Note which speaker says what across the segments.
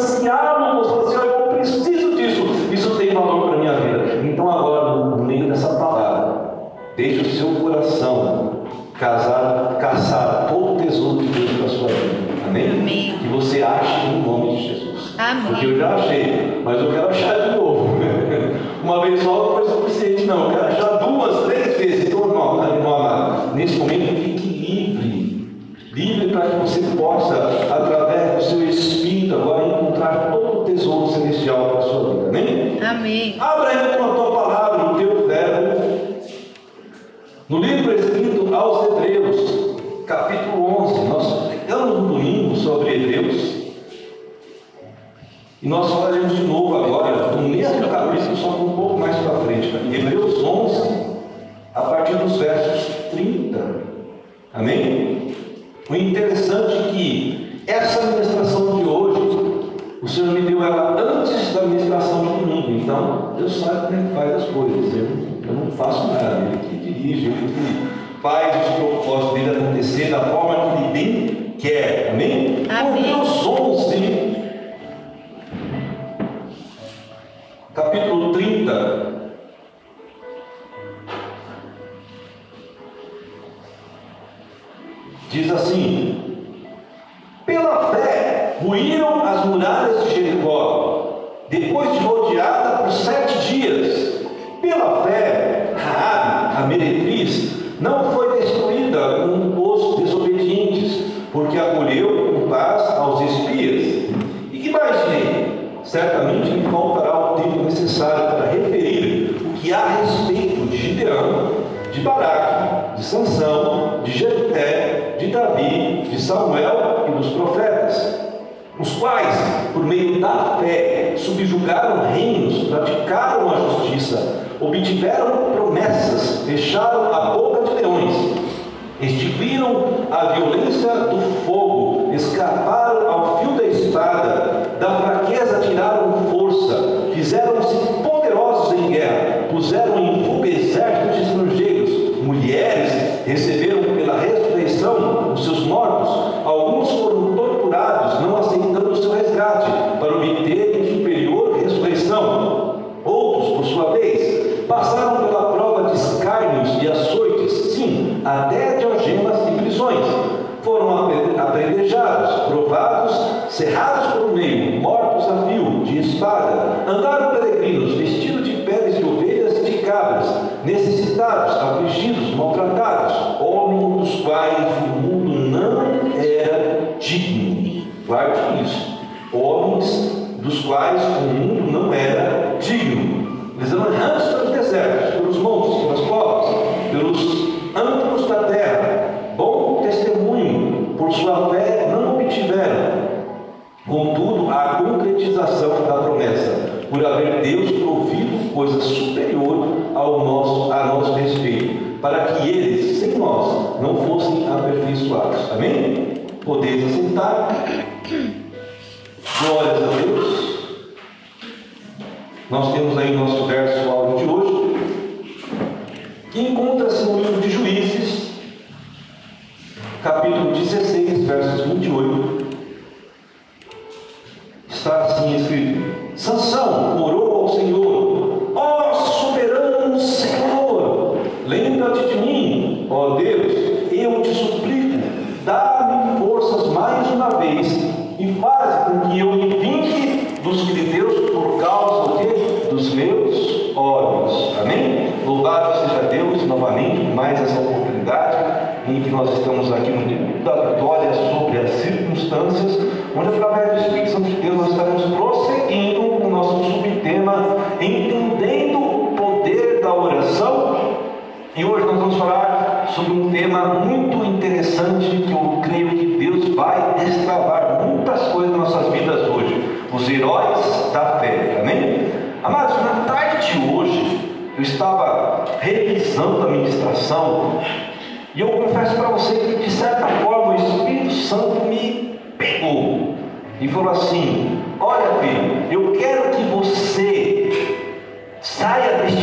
Speaker 1: ansiavam, você olha, eu preciso disso, isso tem valor para a minha vida. Então agora, no meio dessa palavra, deixe o seu coração casar, caçar todo o tesouro de Deus para a sua vida. Amém?
Speaker 2: Amém.
Speaker 1: Que você ache no nome de Jesus.
Speaker 2: Amém.
Speaker 1: Porque eu já achei, mas eu quero achar de novo. Uma vez só não foi suficiente, não. Eu quero achar duas, três vezes. Então, irmão, irmão amado, nesse momento fique livre. Livre para que você possa, através do seu espírito, agora encontrar todo o tesouro celestial para a sua vida. Amém?
Speaker 2: Amém.
Speaker 1: Abra aí com a tua palavra, no teu verbo, no livro escrito aos Hebreus, capítulo 11. Nós pregamos no domingo sobre Hebreus. E nós falaremos de novo agora, no mesmo capítulo, só um pouco mais para frente. Hebreus 11, a partir dos versos 30. Amém? O interessante é que essa ministração o Deu ela antes da ministração de domingo. Então, Deus sabe como é que faz as coisas. Eu, eu não faço nada. Ele que dirige, ele que faz os propósitos dele acontecer da forma que ele bem quer. Amém?
Speaker 2: Amém.
Speaker 1: Hebreus 11, capítulo 30. Diz assim: Pela fé ruíram as muralhas de Jericó, depois de rodeada por sete dias. Pela fé, Raabe, a meretriz, não foi destruída com os desobedientes, porque acolheu com paz aos espias. E que mais direi? Certamente me faltará o tempo necessário para referir o que há a respeito de Gideão, de Baraque, de Sansão, de Jefté, de Davi, de Samuel e dos profetas, os quais, por meio da fé, subjugaram reinos, praticaram a justiça, obtiveram promessas, fecharam a boca de leões, extinguiram a violência do fogo, escaparam ao fio da espada, da fraqueza tiraram força, fizeram-se poderosos em guerra, puseram em fuga exércitos de estrangeiros, mulheres receberam quais o mundo não era digno. Eles eram revisando a ministração. E eu confesso para você que, de certa forma, o Espírito Santo me pegou e falou assim: Olha, filho, eu quero que você saia deste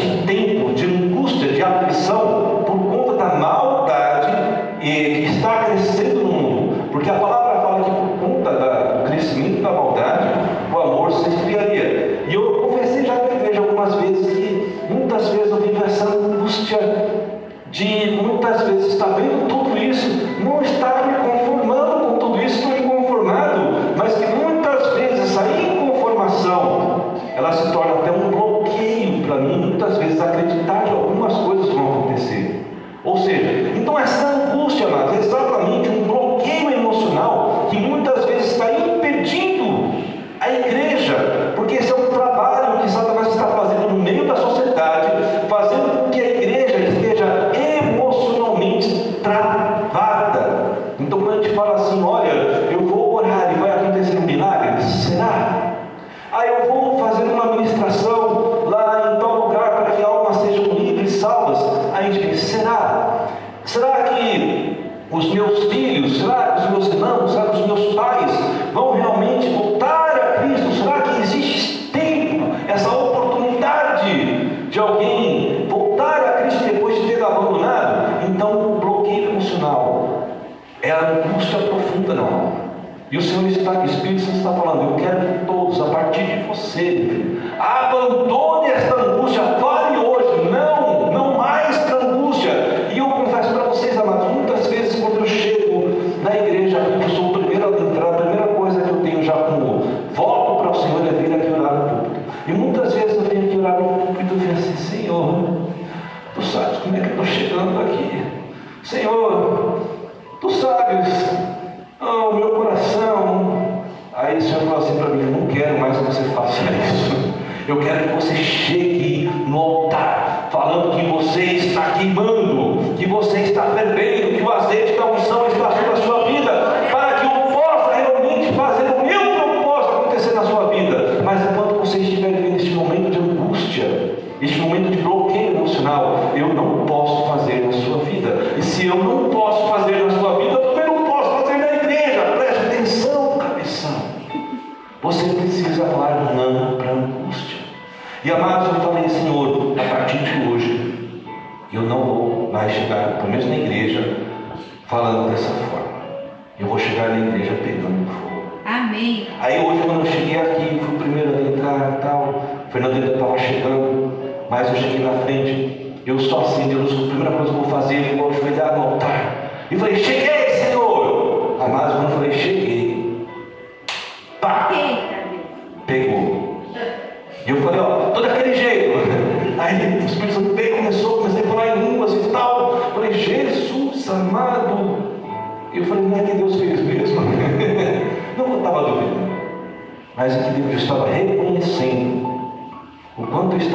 Speaker 1: emocional, é a angústia profunda na alma. E o Senhor está, o Espírito Santo está falando, eu quero que todos, a partir de você, abandone esta angústia,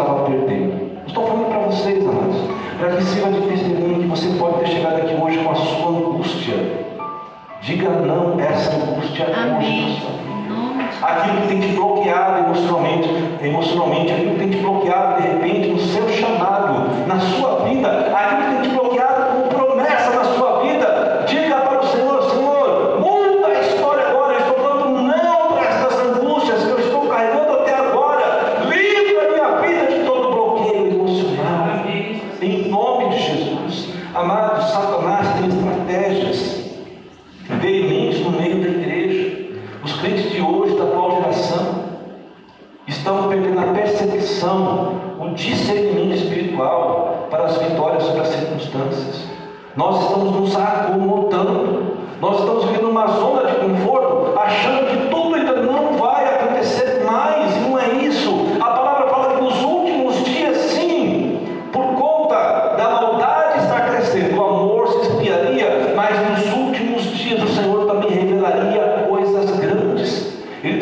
Speaker 1: exalted thing.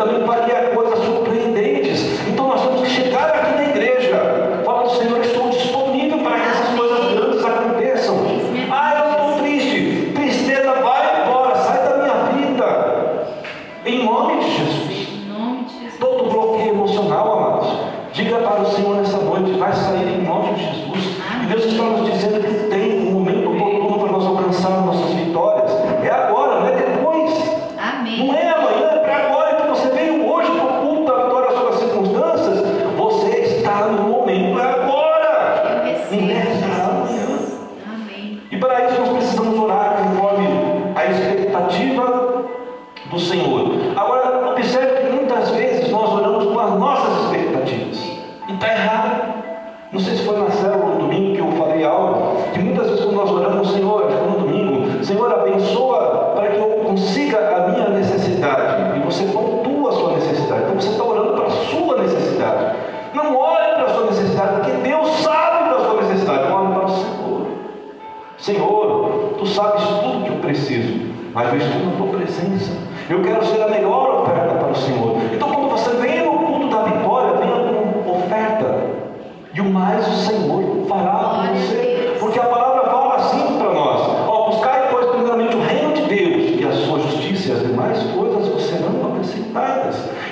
Speaker 1: também para que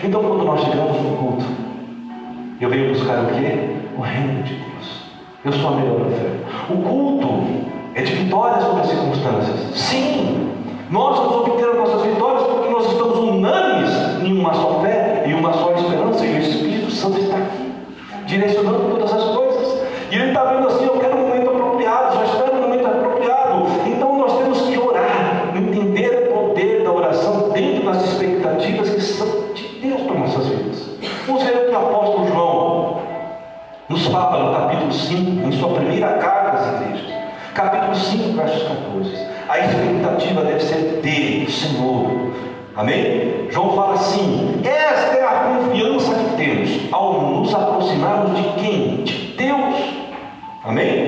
Speaker 1: Então, quando nós chegamos no culto, eu venho buscar o quê? O reino de Deus. Eu sou a melhor oferta. O culto é de vitórias sobre as circunstâncias. Sim, nós vamos obter as nossas vitórias porque nós estamos unânimes em uma só fé, em uma só esperança, e o Espírito Santo está aqui, direcionando todas as coisas. E Ele está vendo assim: eu quero 5, em sua primeira carta às igrejas. Capítulo 5, versos 14. A expectativa deve ser dele, do Senhor. Amém? João fala assim: esta é a confiança que temos ao nos aproximarmos de quem? De Deus. Amém?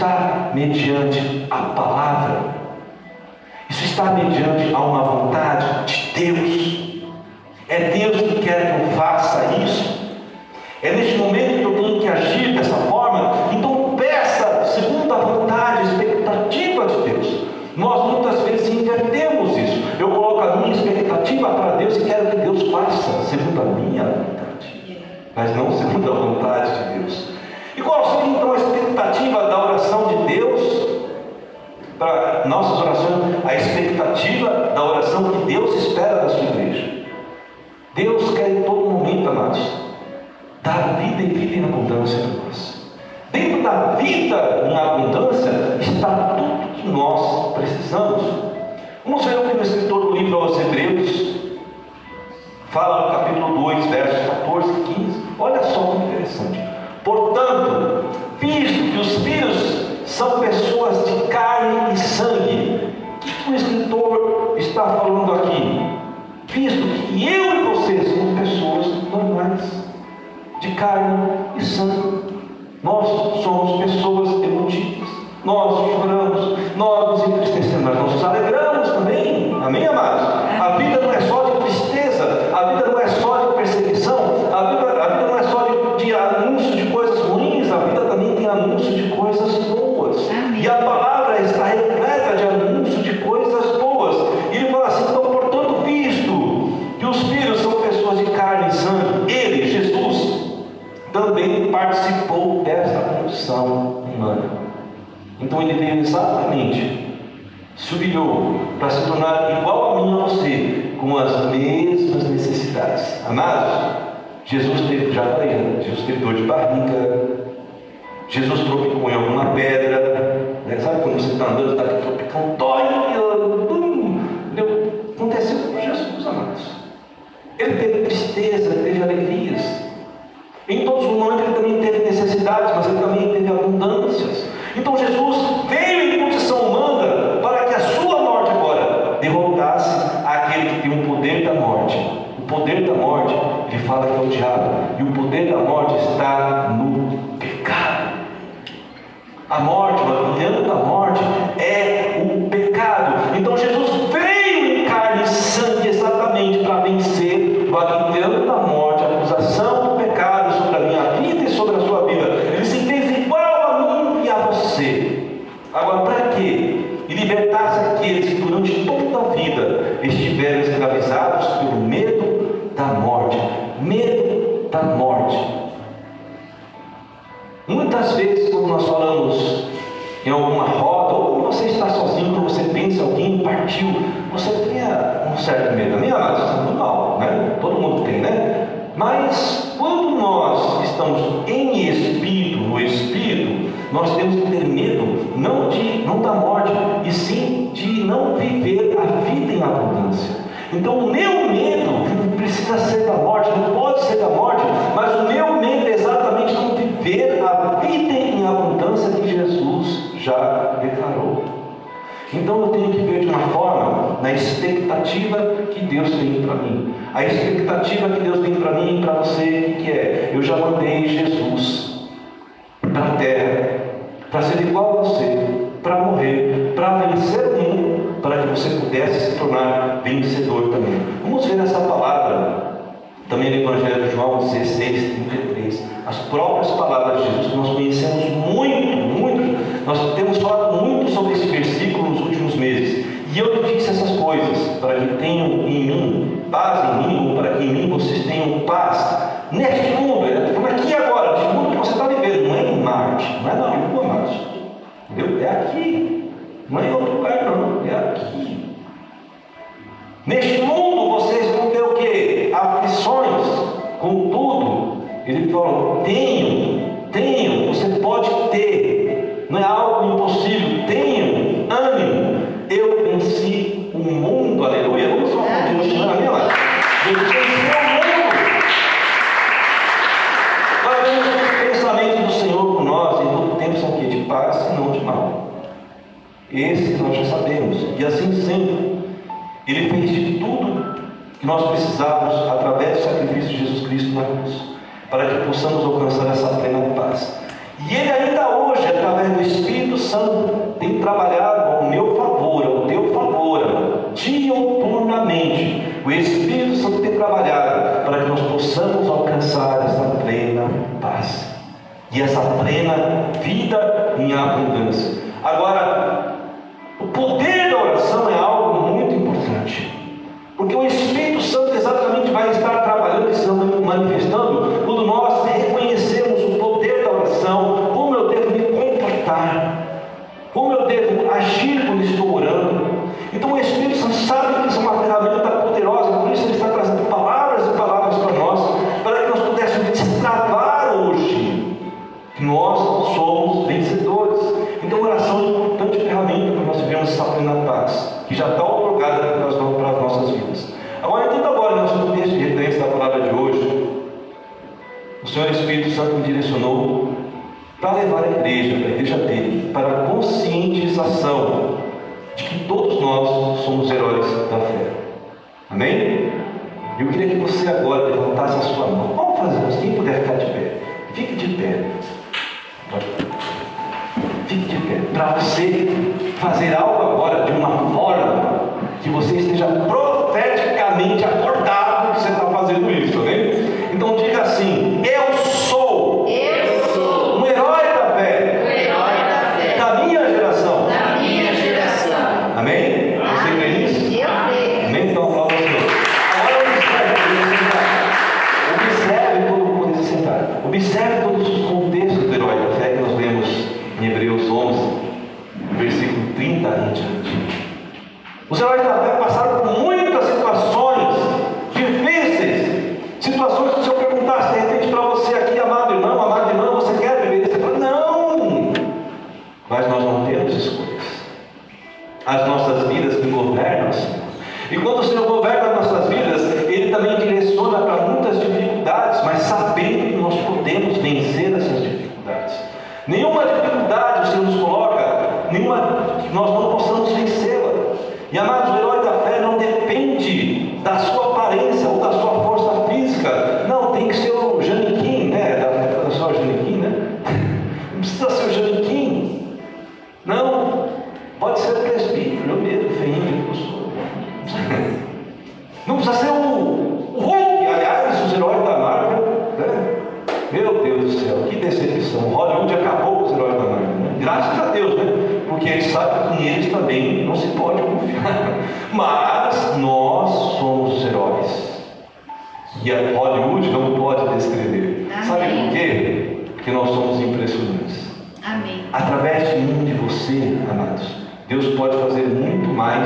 Speaker 1: Está mediante a palavra. Isso está mediante a uma vontade de Deus. É Deus que quer que eu faça isso. É neste momento que eu tenho que agir dessa forma. Então peça segundo a vontade, a expectativa de Deus. Nós muitas vezes invertemos isso. Eu coloco a minha expectativa para Deus e quero que Deus faça segundo a minha vontade, mas não segundo a vontade de Deus. E qual seria então a expectativa da oração de Deus para nossas orações? A expectativa da oração que Deus espera da sua igreja. Deus quer em todo momento, amados, dar vida e vida em abundância a nós. Dentro da vida em abundância está tudo que nós precisamos. Vamos ver o que o escritor do livro aos Hebreus fala no capítulo 2, versos 14 e 15. Olha só que interessante. Portanto, visto que os filhos são pessoas de carne e sangue, o que o escritor está falando aqui? Visto que eu e você somos pessoas normais, de carne e sangue. Nós somos pessoas emotivas. Nós choramos, nós nos entristecemos, mas nós nos alegramos também. Amém, amados? Se para se tornar igual a mim a você, com as mesmas necessidades. Amados, Jesus teve, já falei? Jesus teve dor de barriga, Jesus tropicou em alguma pedra, né? sabe quando você está andando, está aqui tropicando, dói, hum, aconteceu com Jesus, amados. Ele teve tristeza, teve alegrias. Em todos os momentos ele também teve necessidades, mas ele também teve abundâncias. Então Jesus veio em condição humana para que a sua morte agora derrotasse aquele que tem o poder da morte. O poder da morte, diabo. E o poder da morte está já declarou. Então eu tenho que ver de uma forma na expectativa que Deus tem para mim. A expectativa que Deus tem para mim e para você, o que é? Eu já mandei Jesus para a terra, para ser igual a você, para morrer, para vencer o mundo, para que você pudesse se tornar vencedor também. Vamos ver essa palavra também no Evangelho de João 16, 33. As próprias palavras de Jesus, nós conhecemos muito nós temos falado muito sobre esse versículo nos últimos meses. E eu disse essas coisas para que tenham em mim paz em mim, ou para que em mim vocês tenham paz. Neste mundo, né? ele está é aqui agora, neste mundo que você está vivendo, não é em Marte, não é na Lua é Marte. Entendeu? É aqui, não é em outro lugar, não, é aqui. Neste mundo vocês vão ter o quê? Aflições. Contudo, ele falou, tem nós sabemos. E assim sendo, Ele fez de tudo que nós precisávamos através do sacrifício de Jesus Cristo na cruz, para que possamos alcançar essa plena paz. E Ele ainda
Speaker 2: hoje,
Speaker 1: através do Espírito Santo, tem trabalhado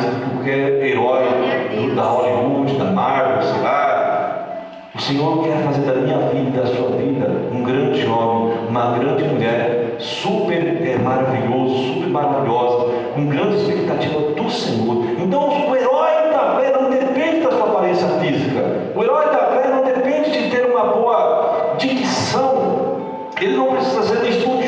Speaker 1: mais do que qualquer herói
Speaker 2: do,
Speaker 1: da Hollywood, da Marvel, sei lá. O Senhor quer fazer da minha vida, da sua vida, um grande homem, uma grande mulher, super é, maravilhoso, super maravilhosa, com grande expectativa do Senhor. Então, o herói da fé não depende da sua aparência física. O herói da fé não depende de ter uma boa dicção. Ele não precisa ser estudo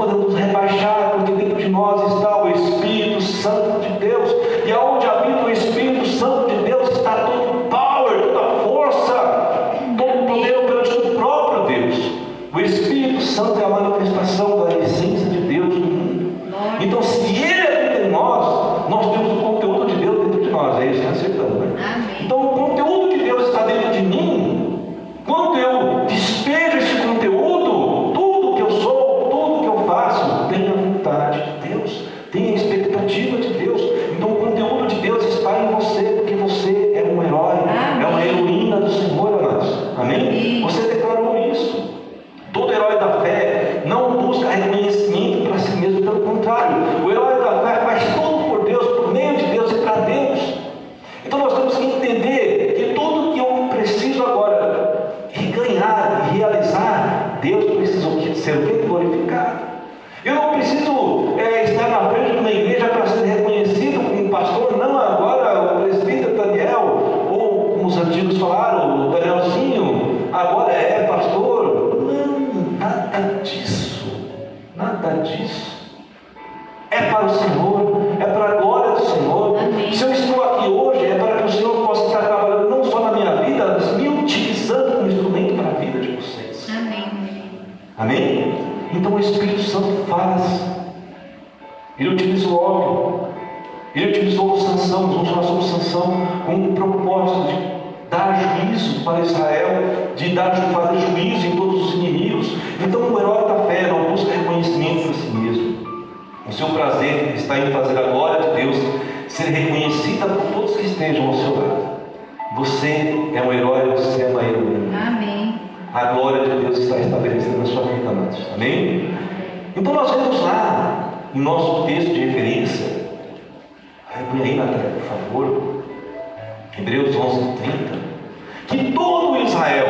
Speaker 1: முப்பது Ele utilizou ódio. óleo. Ele utilizou Sansão, usou falar sobre sanção com o propósito de dar juízo para Israel, de dar, de fazer juízo em todos os inimigos. Então o herói da fé não busca reconhecimento para si mesmo. O seu prazer está em fazer a glória de Deus ser reconhecida por todos que estejam ao seu lado. Você é um herói, você é uma heroína.
Speaker 2: Amém.
Speaker 1: A glória de Deus está estabelecida na sua vida, amados. Amém? Então nós vemos lá o nosso texto de referência. Põe aí na tela, por favor. Hebreus 11, 30. Que todo Israel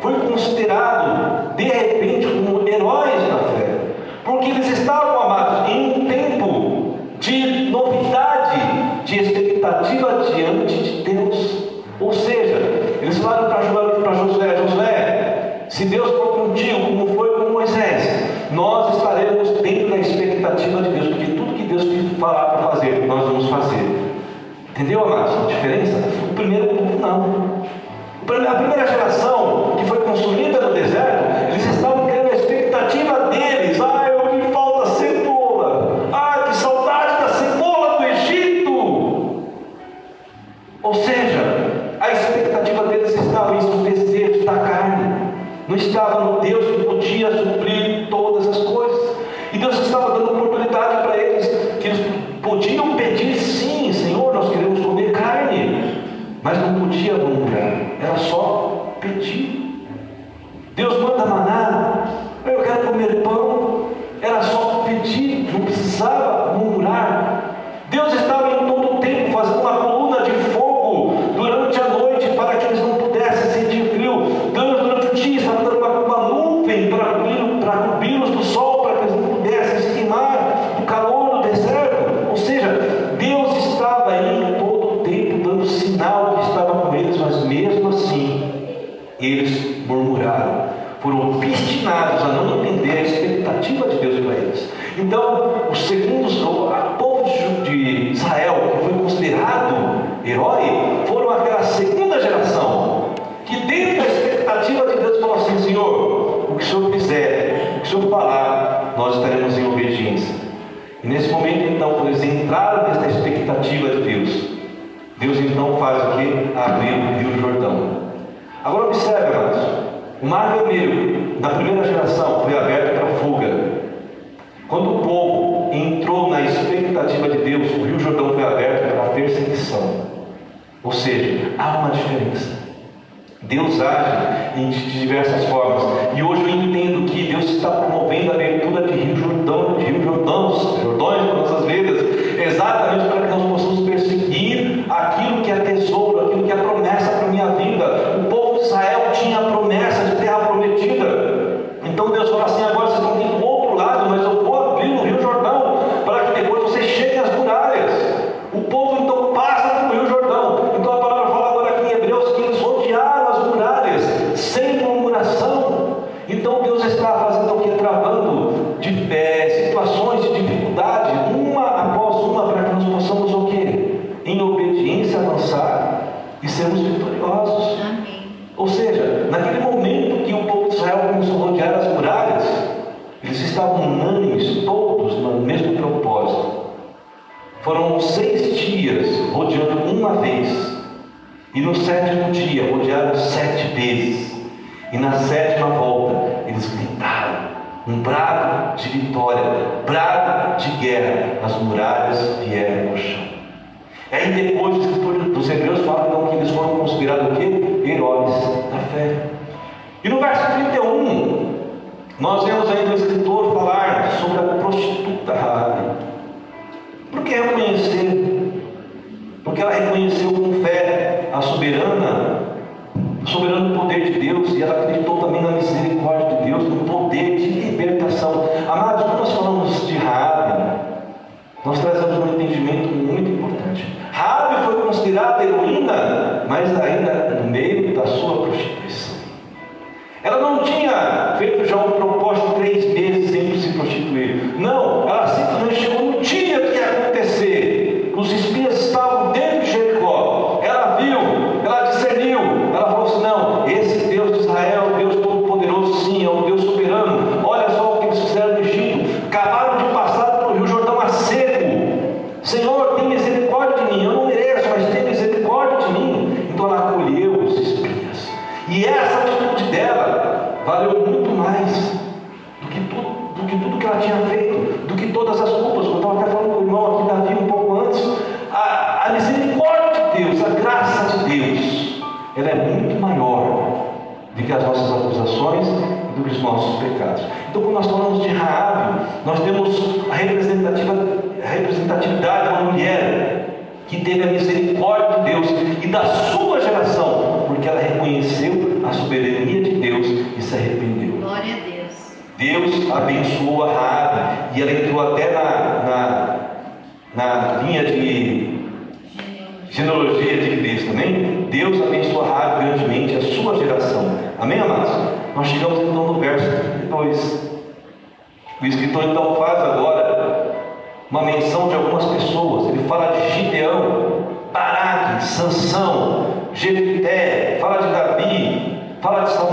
Speaker 1: foi considerado, de repente, como heróis da fé. Porque eles estavam, amados, em um tempo de novidade, de expectativa diante Entendeu, Amado? A diferença? O primeiro, não. A primeira geração Más que a pessoa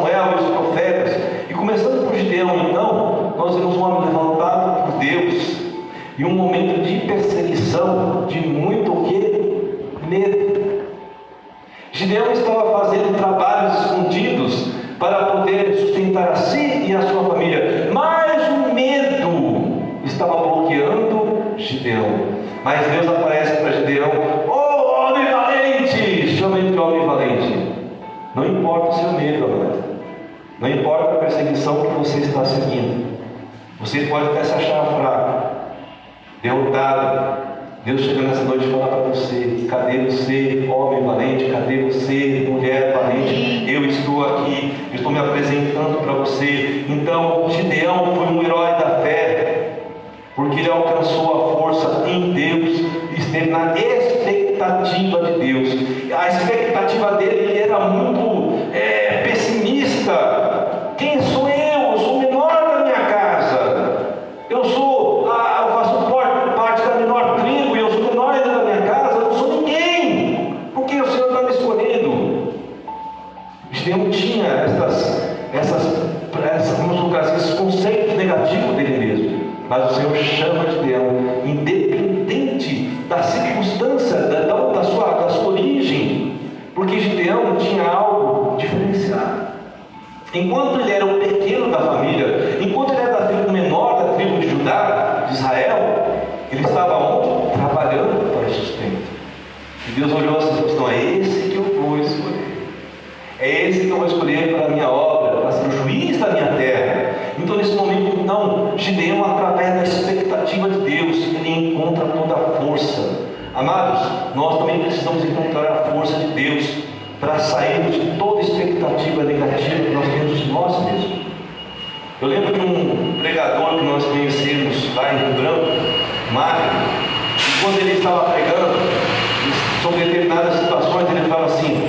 Speaker 1: É Samuel e os profetas. E começando por Gideão, então, nós vemos um homem levantado por Deus e um momento de perseguição, de muito o que? Medo. Gideão estava fazendo trabalhos escondidos para poder sustentar a si está seguindo. Você pode até se achar fraco, derrotado. Deus chega nessa noite e fala para você: cadê você, homem valente? Cadê você, mulher valente? Eu estou aqui, estou me apresentando para você. Então, Gideão foi um herói da fé, porque ele alcançou a força em Deus, esteve na expectativa de Deus. A expectativa dele Deus olhou assim e falou: assim, então, é esse que eu vou escolher. É esse que eu vou escolher para a minha obra, para ser o juiz da minha terra. Então, nesse momento, então, Gideão, através da expectativa de Deus, ele encontra toda a força. Amados, nós também precisamos encontrar a força de Deus para sairmos de toda expectativa negativa que nós temos de nós mesmos. Eu lembro de um pregador que nós conhecemos lá em Rio Branco, Mário, e quando ele estava pregando, sobre determinadas situações, ele fala assim: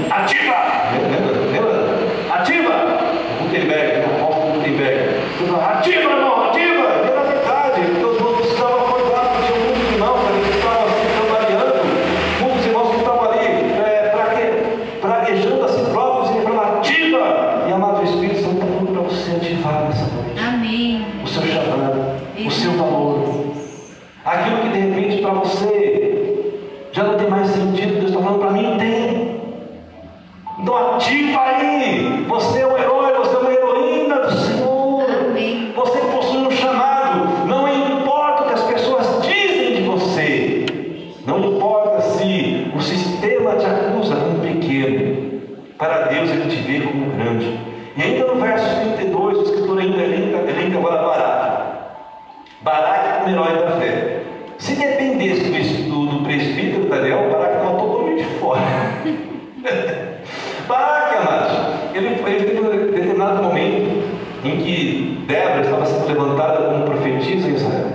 Speaker 1: fé. Se dependesse do, do, presbítero Daniel, Baraque estava totalmente fora. Baraque, amados, ele, ele teve um determinado momento em que Débora estava sendo levantada como profetisa em Israel.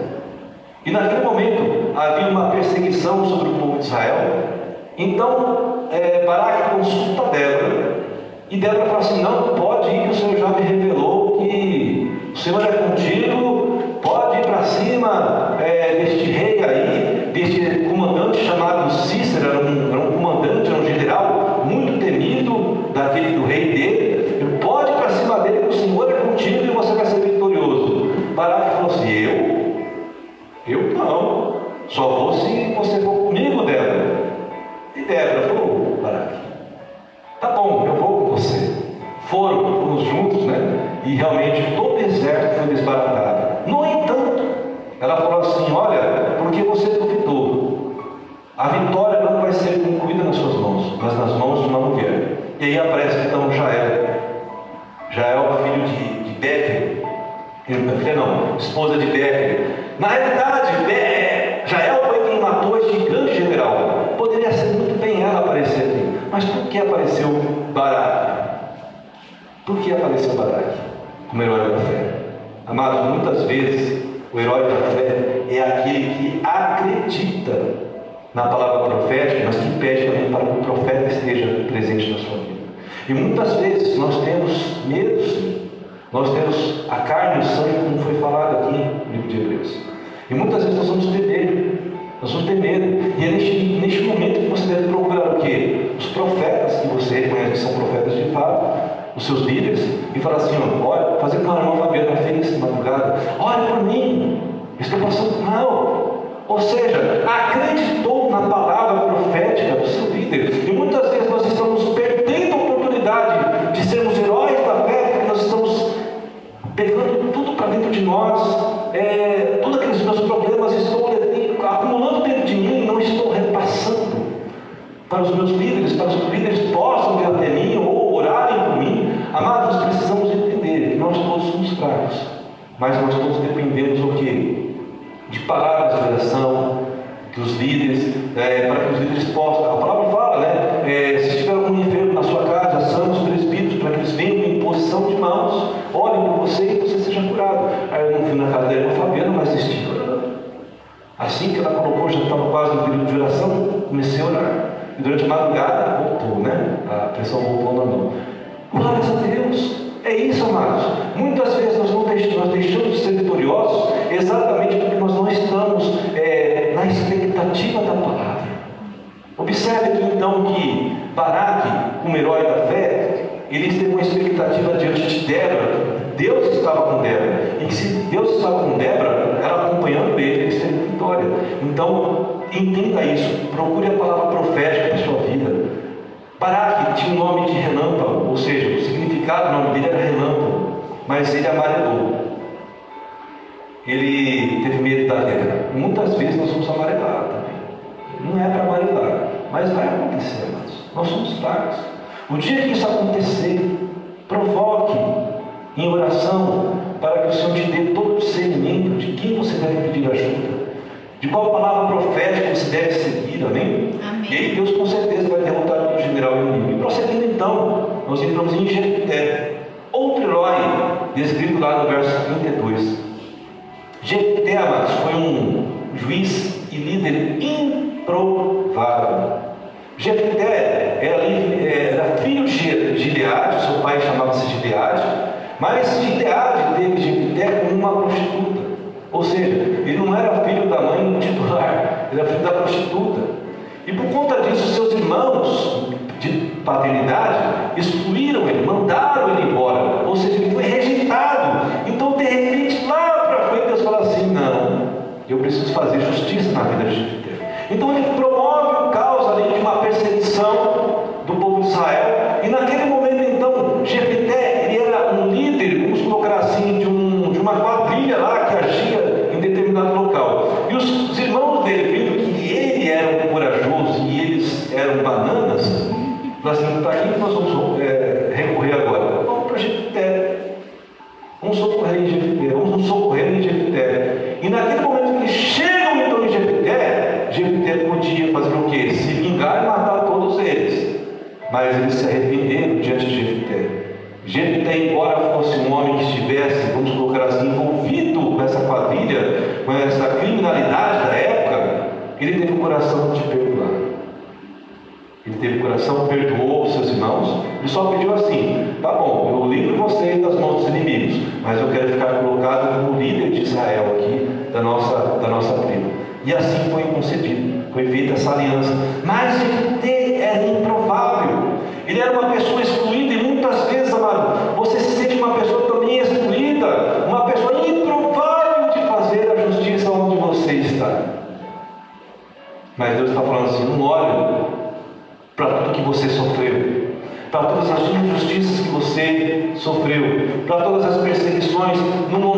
Speaker 1: E naquele momento havia uma perseguição sobre o povo de Israel. Então é, consulta Débora. E Débora fala assim: Não, pode ir, que o Senhor já me revelou que o Senhor é contigo, cima é, deste rei aí, deste acredita na palavra profética, mas que pede também para que o profeta esteja presente na sua vida. E muitas vezes nós temos medo. Nós temos a carne e o sangue, como foi falado aqui no livro de Hebreus. E muitas vezes nós vamos ter medo. Nós vamos ter medo. E é neste, neste momento que você deve procurar o quê? Os profetas que você reconhece que são profetas de fato, os seus líderes, e falar assim, olha, fazer como a irmã Fabiana fez madrugada, olha por mim, estou passando mal. Ou seja, acreditou na palavra profética do seu líder. E muitas vezes nós estamos perdendo a oportunidade de sermos heróis da fé, porque nós estamos pegando tudo para dentro de nós, é, todos aqueles meus problemas estou acumulando dentro de mim e não estou repassando para os meus líderes, para os líderes possam vir até mim ou orarem por mim. Amados, precisamos entender que nós todos somos fracos, mas nós todos dependemos do quê? De palavras de oração, dos líderes, é, para que os líderes possam. A palavra fala, né? É, se tiver algum enfermo na sua casa, chame os presbíteros para que eles venham em posição de mãos, orem por você e você seja curado. Aí eu não fui na casa da irmã Fabiana, mas assisti. Assim que ela colocou, já estava quase no período de oração, comecei a orar. E durante a madrugada voltou, né? A pressão voltou ao normal. Glórias a Deus! É isso, amados. Muitas vezes nós, não deixamos, nós deixamos de ser vitoriosos exatamente porque nós não estamos é, na expectativa da palavra. Observe então que Baraque, como herói da fé, ele teve uma expectativa diante de Débora. Deus estava com Débora. E que se Deus estava com Débora, ela acompanhando ele, ele teve vitória. Então, entenda isso. Procure a palavra profética para sua vida. Baraque tinha o nome de relâmpago, ou seja, o significado do nome dele era relâmpago, mas ele amarelou. Ele teve medo da guerra. Muitas vezes nós somos amarelados também. Não é para amarelar, mas vai acontecer, amados. Nós somos fracos. O dia que isso acontecer, provoque em oração para que o Senhor te dê todo o discernimento de quem você deve pedir ajuda, de qual palavra profética você deve seguir, amém?
Speaker 2: Amém.
Speaker 1: E aí Deus com certeza vai derrotar o general inimigo. E prosseguindo então, nós entramos em Jefté, outro herói, descrito lá no verso 32. Jefté, amados, foi um juiz e líder improvável. Jefté era, era filho de Gileade, seu pai chamava-se Gileade, mas Gileade teve Jefté como uma prostituta. Ou seja, ele não era filho da mãe titular, ele era filho da prostituta. E por conta disso, seus irmãos de paternidade excluíram ele, mandaram ele embora. Ou seja, ele foi rejeitado. Então, de repente, lá para frente, Deus fala assim: não, eu preciso fazer justiça na vida de Jefté. Então, ele promove o caos ali de uma perseguição do povo de Israel. E naquele momento, então, Jefté, ele era um líder, vamos colocar assim, de, um, de uma quadrilha lá que agia em determinado local. E os, os irmãos dele, vendo que ele era um corajoso e eles eram bananas, falaram assim: para quem nós vamos é, recorrer agora? Vamos para Jefté. Vamos socorrer em Jefté. Vamos nos socorrer em Jefté. E naquele momento que ele chega mas eles se arrependeram diante de Jefité. Jefité, embora fosse um homem que estivesse, vamos colocar assim, envolvido com essa quadrilha, com essa criminalidade da época, ele teve o coração de perdoar. Ele teve o coração, perdoou os seus irmãos, ele só pediu assim: tá bom, eu livro você das mãos dos inimigos, mas eu quero ficar colocado como líder de Israel aqui, da nossa, da nossa tribo. E assim foi concedido, foi feita essa aliança. Mas ele era improvável, ele era uma pessoa excluída, e muitas vezes, amado, você se sente uma pessoa também excluída, uma pessoa improvável de fazer a justiça onde você está. Mas Deus está falando assim: não olhe para tudo que você sofreu, para todas as injustiças que você sofreu, para todas as perseguições, no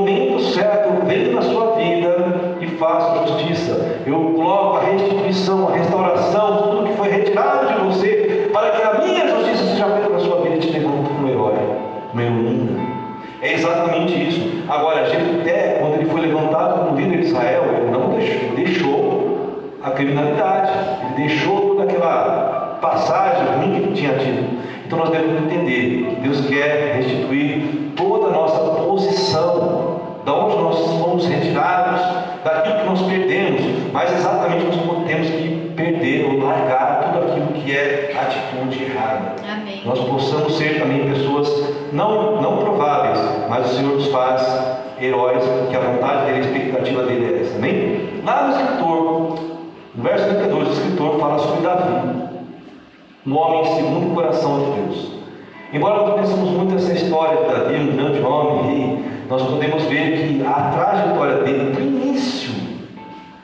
Speaker 1: mas exatamente nós temos que perder ou largar tudo aquilo que é atitude errada.
Speaker 2: Amém.
Speaker 1: Nós possamos ser também pessoas não, não prováveis, mas o Senhor nos faz heróis, porque a vontade dele, a expectativa dele é essa. Amém? Lá no escritor, no verso 32, o escritor fala sobre Davi um homem segundo o coração de Deus. Embora nós pensemos muito nessa história de Davi, um grande homem, rei, nós podemos ver que a trajetória dele, do início,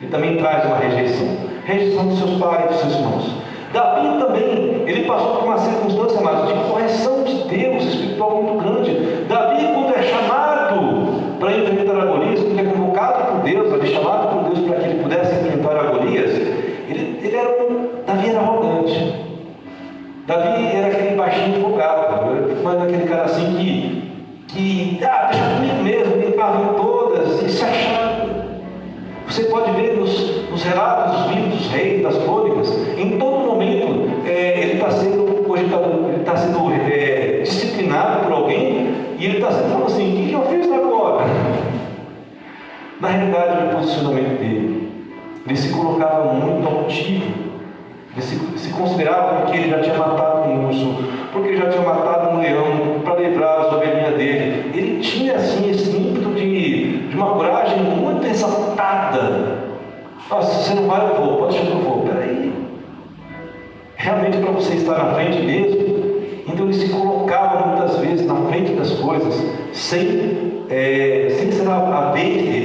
Speaker 1: ele também traz uma rejeição. Rejeição dos seus pais, dos seus irmãos. Davi também, ele passou por uma circunstância, mais de correção de Deus espiritual muito grande. Davi, quando é chamado para enfrentar a Golias, quando é convocado por Deus, ali chamado por Deus para que ele pudesse enfrentar a Golias, ele, ele era um, Davi era arrogante. Davi era aquele baixinho folgado, mas aquele cara assim que, que ah, deixa comigo mesmo, me pagam todas e se achava. Você pode ver nos, nos relatos dos livros dos reis, das crônicas, em todo momento é, ele está sendo cogitado, ele está sendo é, disciplinado por alguém e ele está sendo falando assim, o que, que eu fiz agora? Na realidade, o posicionamento dele, ele se colocava muito altivo ele se, se considerava que ele já tinha matado um urso, porque já tinha matado um leão para livrar as ovelhinhas dele. Ele tinha assim esse ímpeto de, de uma coragem exaltada. Nossa, se você não vai, eu vou, pode ser que eu vou. Peraí. Realmente para você estar na frente mesmo. Então ele se colocava muitas vezes na frente das coisas, sem, é, sem ser a vez dele,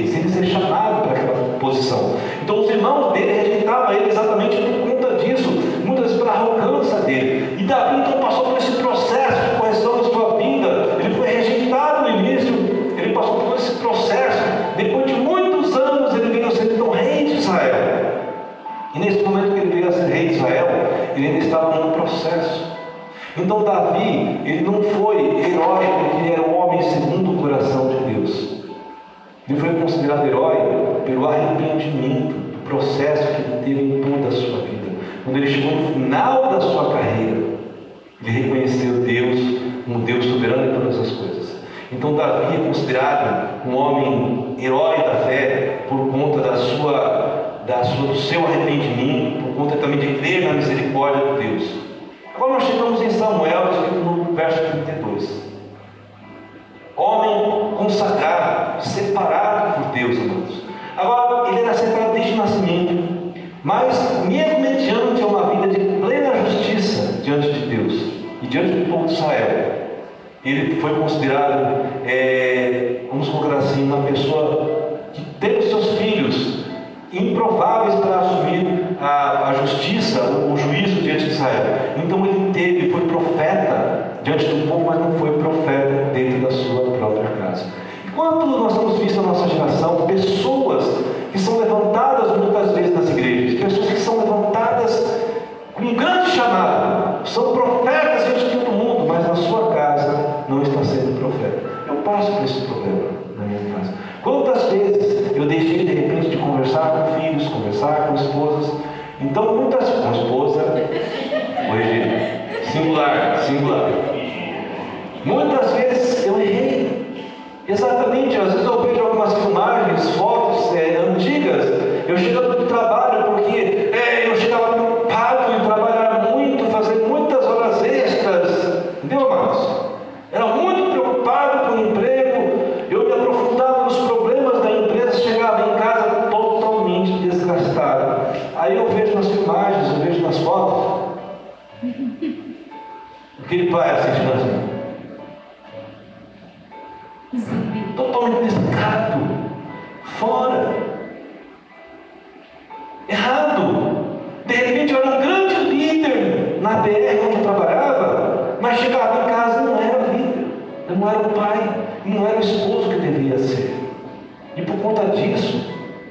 Speaker 1: Então Davi, ele não foi herói porque era um homem segundo o coração de Deus. Ele foi considerado herói pelo arrependimento, do processo que ele teve em toda a sua vida. Quando ele chegou no final da sua carreira, ele reconheceu Deus como Deus soberano em todas as coisas. Então Davi é considerado um homem herói da fé por conta da sua, da sua, do seu arrependimento, por conta também de crer na misericórdia de Deus. Agora nós chegamos em Samuel, no verso 32. Homem consagrado, separado por Deus, amados. Agora, ele era separado desde o nascimento. Mas, mesmo mediante uma vida de plena justiça diante de Deus e diante do povo de Israel, ele foi considerado, é, vamos colocar assim, uma pessoa que teve seus filhos improváveis para assumir a, a justiça, o, o, juízo diante de Israel. Então ele teve, foi profeta diante do povo, mas não foi profeta dentro da sua própria casa. Quanto nós temos visto na nossa geração pessoas que são levantadas muitas vezes nas igrejas, pessoas que são levantadas com um grande chamado, são profetas diante de todo mundo, mas na sua casa não está sendo profeta. Eu passo por esse problema na minha casa. Quantas vezes eu deixei de repente de conversar com filhos, conversar com esposas, então muitas com esposa, hoje Singular, singular. Muitas vezes eu errei. Exatamente, às vezes eu era o pai, não era o esposo que devia ser. E por conta disso,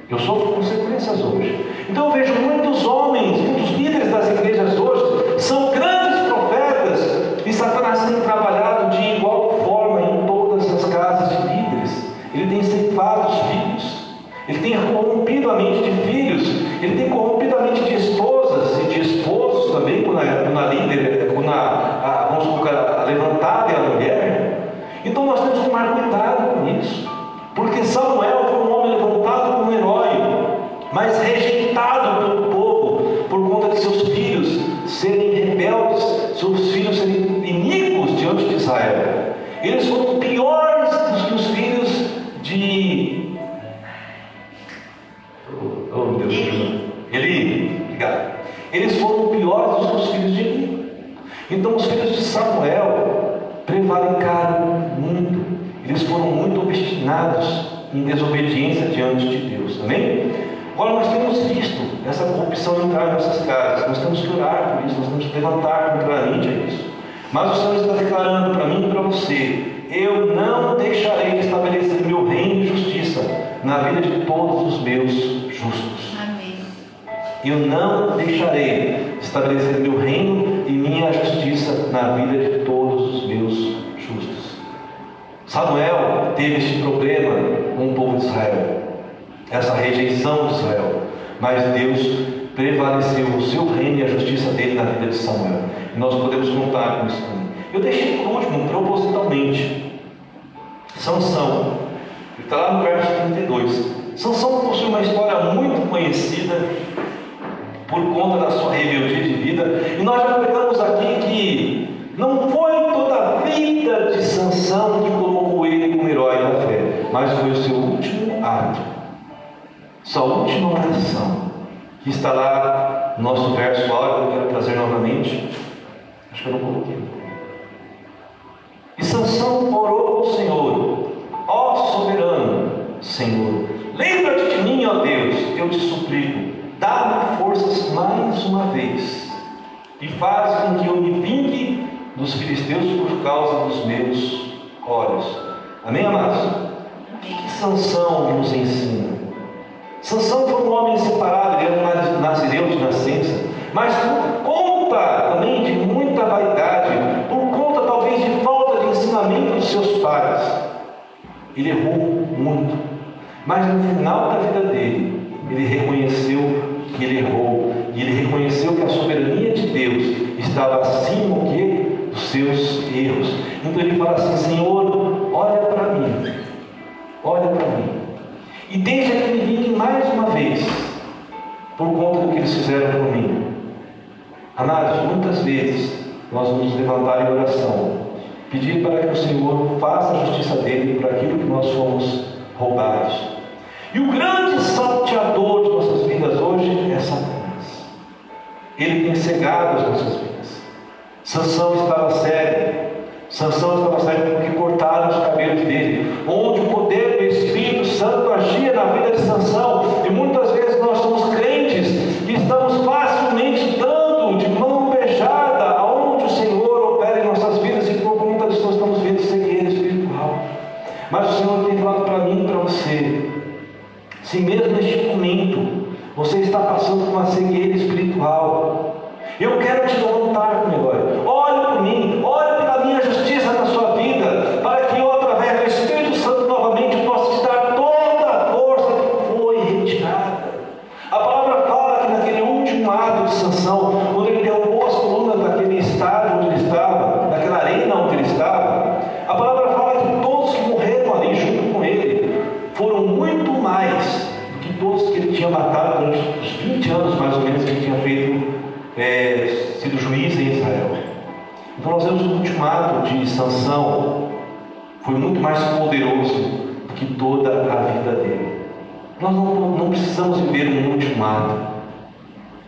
Speaker 1: eu sofro consequências hoje. Então eu vejo muitos homens, muitos líderes das igrejas hoje, são grandes profetas, e Satanás tem trabalhado de igual forma em todas as casas de líderes. Ele tem ceifado os filhos, ele tem corrompido a mente de filhos, ele tem corrompido Eu não deixarei de estabelecer meu reino e minha justiça na vida de todos os meus justos. Samuel teve este problema com o povo de Israel, essa rejeição de Israel, mas Deus prevaleceu o seu reino e a justiça dele na vida de Samuel. E nós podemos contar com isso. Eu deixei por último, propositalmente, Sansão, está lá no verso 32. Sansão possui uma história muito conhecida por conta da sua rebeldia de vida, e nós já pegamos aqui que não foi toda a vida de Sansão que colocou ele como herói da fé, mas foi o seu último ato, sua última oração, que está lá no nosso verso áudio, eu quero trazer novamente. Acho que eu não coloquei. E Sansão orou ao Senhor, ó soberano Senhor, lembra-te de mim, ó Deus, eu te suplico, dá-me forças mais uma vez, e faz com que eu me vingue dos filisteus por causa dos meus olhos. Amém, amados? O que Sansão nos ensina? Sansão foi um homem separado, ele era um nazireu de nascença, mas por conta também de muita vaidade, por conta talvez de falta de ensinamento dos seus pais, ele errou muito. Mas no final da vida dele, ele reconheceu que ele errou, e ele reconheceu que a soberania de Deus estava acima o dos seus erros. Então ele fala assim: Senhor, olha para mim, olha para mim, e deixa que me vingue mais uma vez, por conta do que eles fizeram por mim. Amados, muitas vezes nós vamos levantar em oração, pedir para que o Senhor faça a justiça dele por aquilo que nós fomos roubados. E o grande salteador de nossas vidas hoje é Satanás. Ele tem cegado as nossas vidas. Sansão estava sério. Sansão estava sério porque cortaram os cabelos dele. Onde o poder do Espírito Santo agia na vida de Sansão. Se mesmo neste momento você está passando por uma cegueira espiritual, eu quero te levantar Então nós vemos o ultimato de Sansão foi muito mais poderoso do que toda a vida dele. Nós não, não precisamos viver um ultimato.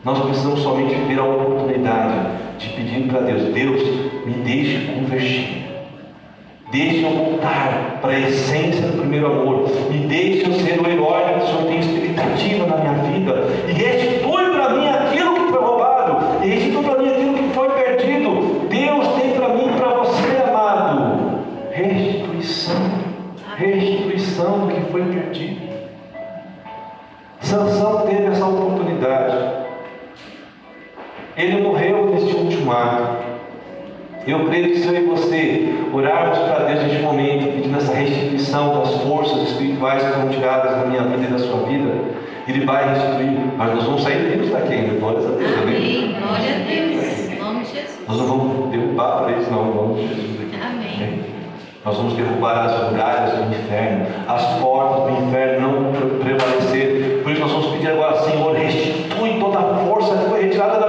Speaker 1: Nós precisamos somente viver a oportunidade de pedir para Deus, Deus, me deixe convertir. Deixe eu voltar para a essência do primeiro amor. Me deixe eu ser o herói que o Senhor tem expectativa na minha vida. E restitui para mim aquilo que foi roubado. E restitui para Restituição do que foi perdido. Sansão teve essa oportunidade. Ele morreu neste último ato. Eu creio que se eu e você orarmos para Deus neste momento, pedindo essa restituição das forças espirituais que foram tiradas da minha vida e da sua vida, Ele vai restituir. Mas nós vamos sair vivos daqui ainda, glórias a Deus.
Speaker 2: Amém. Glória a Deus. Em nome de Jesus.
Speaker 1: Nós não vamos derrubar para eles, não, em nome de Jesus. Nós vamos derrubar as muralhas do inferno, as portas do inferno não pre- prevalecer. Por isso nós vamos pedir agora, Senhor, restitui toda a força que foi retirada da